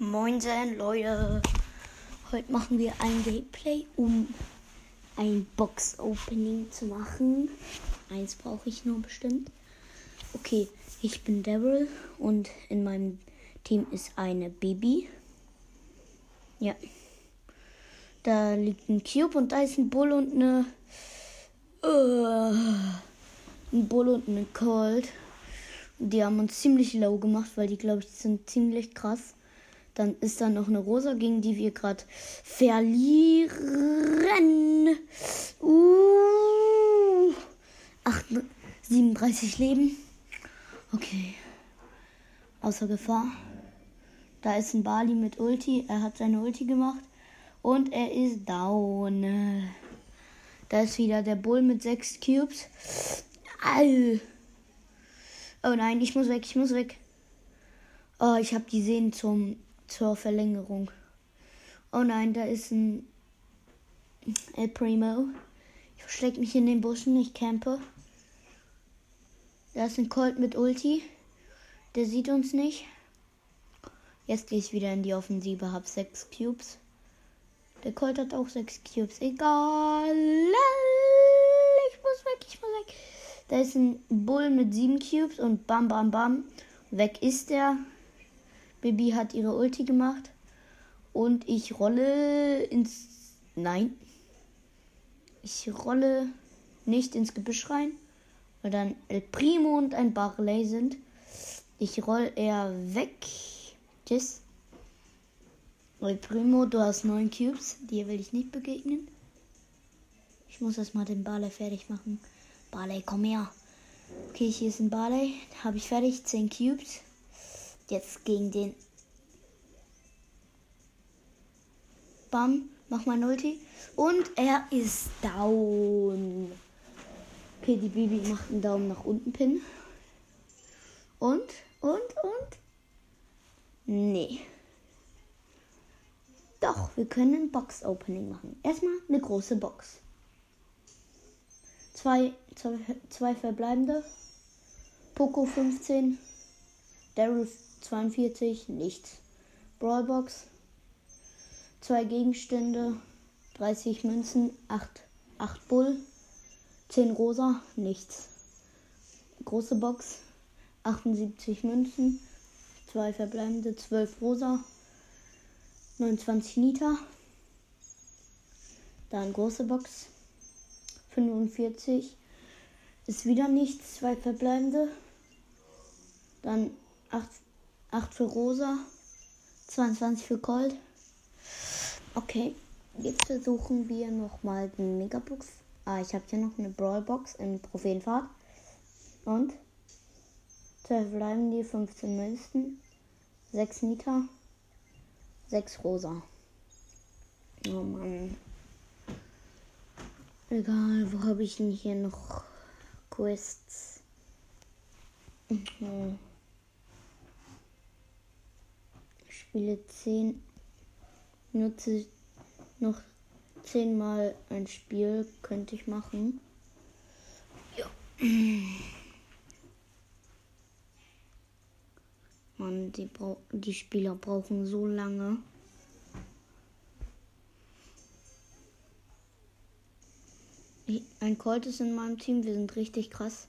Moinsen, Leute. Heute machen wir ein Gameplay, um ein Box-Opening zu machen. Eins brauche ich nur bestimmt. Okay, ich bin Daryl und in meinem Team ist eine Baby. Ja. Da liegt ein Cube und da ist ein Bull und eine. Uh, ein Bull und eine Cold. Die haben uns ziemlich low gemacht, weil die, glaube ich, sind ziemlich krass. Dann ist da noch eine Rosa, gegen die wir gerade verlieren. Uh, 8, 37 Leben. Okay. Außer Gefahr. Da ist ein Bali mit Ulti. Er hat seine Ulti gemacht. Und er ist down. Da ist wieder der Bull mit 6 Cubes. Au. Oh nein, ich muss weg, ich muss weg. Oh, ich habe die Sehnen zum zur Verlängerung. Oh nein, da ist ein El Primo. Ich verstecke mich in den Buschen, ich campe. Da ist ein Colt mit Ulti. Der sieht uns nicht. Jetzt gehe ich wieder in die Offensive, hab sechs Cubes. Der Colt hat auch sechs Cubes. Egal. Ich muss weg, ich muss weg. Da ist ein Bull mit sieben Cubes und bam, bam, bam. Weg ist er. Bibi hat ihre Ulti gemacht. Und ich rolle ins. Nein. Ich rolle nicht ins Gebüsch rein, weil dann El Primo und ein Barley sind. Ich roll eher weg. Tschüss. El Primo, du hast neun Cubes. Dir will ich nicht begegnen. Ich muss erstmal den Barley fertig machen. Barley, komm her. Okay, hier ist ein Barley. Habe ich fertig. Zehn Cubes. Jetzt gegen den. Bam, mach mal Ulti. Und er ist down. Okay, die Bibi macht einen Daumen nach unten Pin. Und, und, und. Nee. Doch, wir können ein Box-Opening machen. Erstmal eine große Box. Zwei, zwei, zwei verbleibende. Poco 15. Daryl 42, nichts. Brawlbox, zwei Gegenstände, 30 Münzen, 8, 8 Bull, 10 Rosa, nichts. Große Box, 78 Münzen, zwei verbleibende, 12 Rosa, 29 Liter. Dann große Box, 45, ist wieder nichts, zwei verbleibende. Dann 8, 8 für Rosa, 22 für Gold. Okay, jetzt versuchen wir nochmal den Megabox. Ah, ich habe hier noch eine Brawlbox in Prophenfahrt. Und 12 bleiben die, 15 Münzen, 6 Nita, 6 Rosa. Oh Mann. Egal, wo habe ich denn hier noch Quests? Mhm. Spiele 10, nutze noch 10 Mal ein Spiel, könnte ich machen. Ja. Mann, die, die Spieler brauchen so lange. Ein Colt ist in meinem Team, wir sind richtig krass.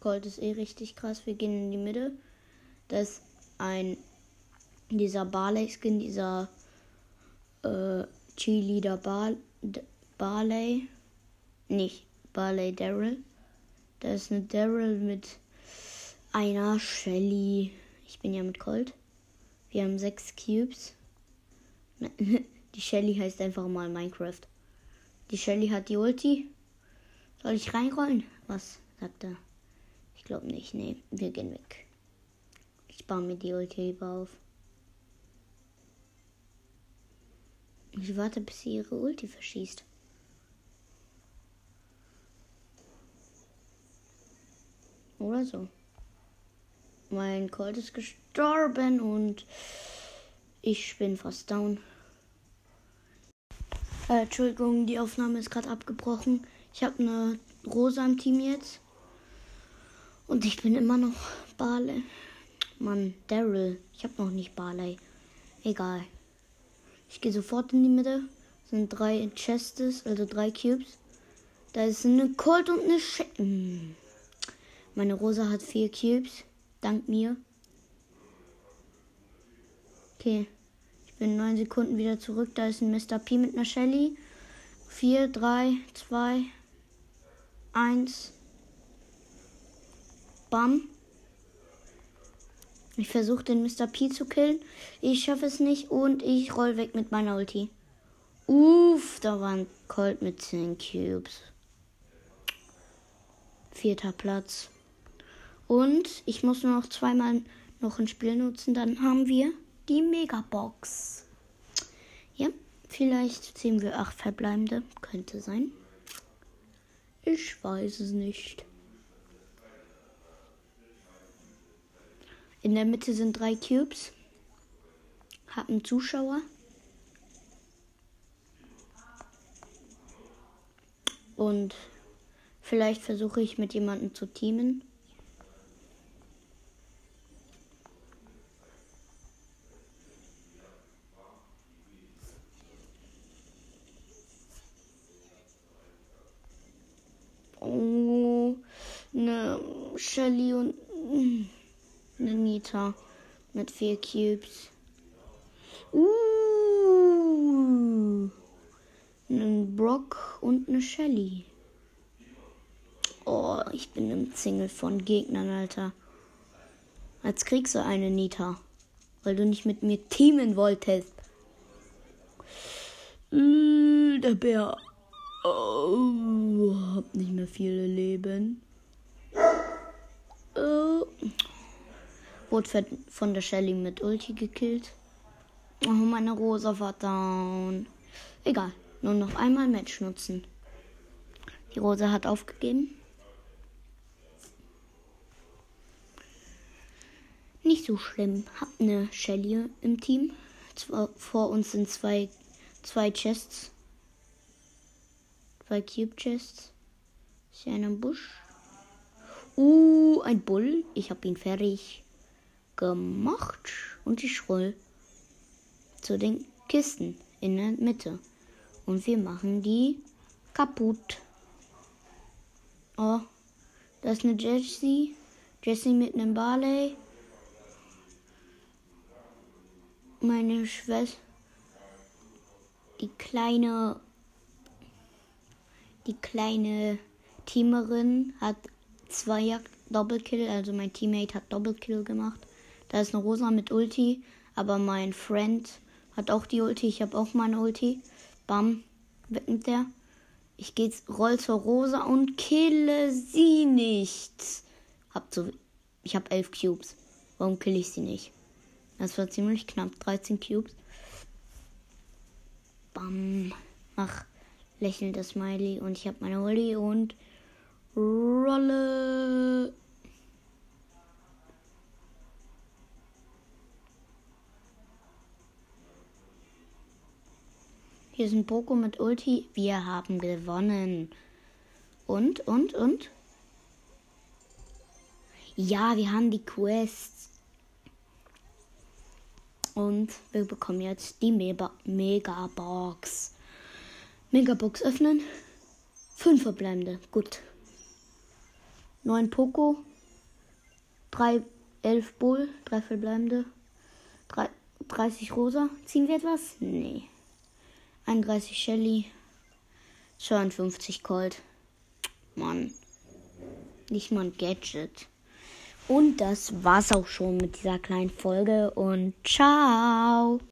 Colt ist eh richtig krass. Wir gehen in die Mitte. Das ist ein dieser Barley-Skin, dieser äh, Cheerleader Bar Barley. Nicht Barley Daryl. Da ist eine Daryl mit einer Shelly. Ich bin ja mit Colt. Wir haben sechs Cubes. Die Shelly heißt einfach mal Minecraft. Die Shelly hat die Ulti. Soll ich reinrollen? Was sagt er? Ich glaube nicht. Nee, wir gehen weg. Ich baue mir die Ulti lieber auf. Ich warte, bis sie ihre Ulti verschießt. Oder so. Mein Colt ist gestorben und ich bin fast down. Äh, Entschuldigung, die Aufnahme ist gerade abgebrochen. Ich habe eine Rosa im Team jetzt. Und ich bin immer noch Bale. Mann, Daryl. Ich habe noch nicht Barley. Egal. Ich gehe sofort in die Mitte. Sind drei Chests, also drei Cubes. Da ist eine Colt und eine Sch hm. Meine Rosa hat vier Cubes. Dank mir. Okay. Ich bin neun Sekunden wieder zurück. Da ist ein Mr. P mit einer Shelly. Vier, drei, zwei, eins. Bam. Ich versuche den Mr. P zu killen. Ich schaffe es nicht und ich roll weg mit meiner Ulti. Uff, da war ein Colt mit 10 Cubes. Vierter Platz. Und ich muss nur noch zweimal noch ein Spiel nutzen. Dann haben wir die Megabox. Ja, vielleicht ziehen wir acht verbleibende. Könnte sein. Ich weiß es nicht. In der Mitte sind drei Cubes. Hab einen Zuschauer. Und vielleicht versuche ich mit jemandem zu teamen. Oh, eine Shelly und eine Nita mit vier Cubes. Uh, einen Brock und eine Shelly. Oh, ich bin im Single von Gegnern, Alter. Als kriegst du eine Nita. Weil du nicht mit mir teamen wolltest. Äh, der Bär. Oh, hab nicht mehr viele Leben. Oh. Wurde von der Shelly mit Ulti gekillt. Oh, meine Rosa war down. Egal, nur noch einmal Match nutzen. Die Rosa hat aufgegeben. Nicht so schlimm. Hab eine Shelly im Team. Zwar, vor uns sind zwei, zwei Chests. Zwei Cube Chests. Ist hier einer im Busch? Uh, ein Bull. Ich hab ihn fertig gemacht. Und ich roll zu den Kisten in der Mitte. Und wir machen die kaputt. Oh, da ist eine Jessie. Jessie mit einem Barley. Meine Schwester. Die kleine. Die kleine Teamerin hat zwei Doppelkill. Also mein Teammate hat Doppelkill gemacht. Da ist eine Rosa mit Ulti. Aber mein Friend hat auch die Ulti. Ich habe auch meine Ulti. Bam. Weg mit der. Ich gehe roll zur Rosa und kille sie nicht. Hab so, ich habe elf Cubes. Warum kill ich sie nicht? Das war ziemlich knapp. 13 Cubes. Bam. Mach lächelndes Smiley. Und ich habe meine Ulti und rolle. Hier ein Poco mit Ulti. Wir haben gewonnen. Und, und, und? Ja, wir haben die Quest. Und wir bekommen jetzt die Mega Megabox. Megabox öffnen. Fünf verbleibende. Gut. Neun Poco. Drei, elf Bull. Drei verbleibende. Drei, 30 Rosa. Ziehen wir etwas? Nee. 31 Shelly. 52 Colt. Mann. Nicht mal ein Gadget. Und das war's auch schon mit dieser kleinen Folge und ciao.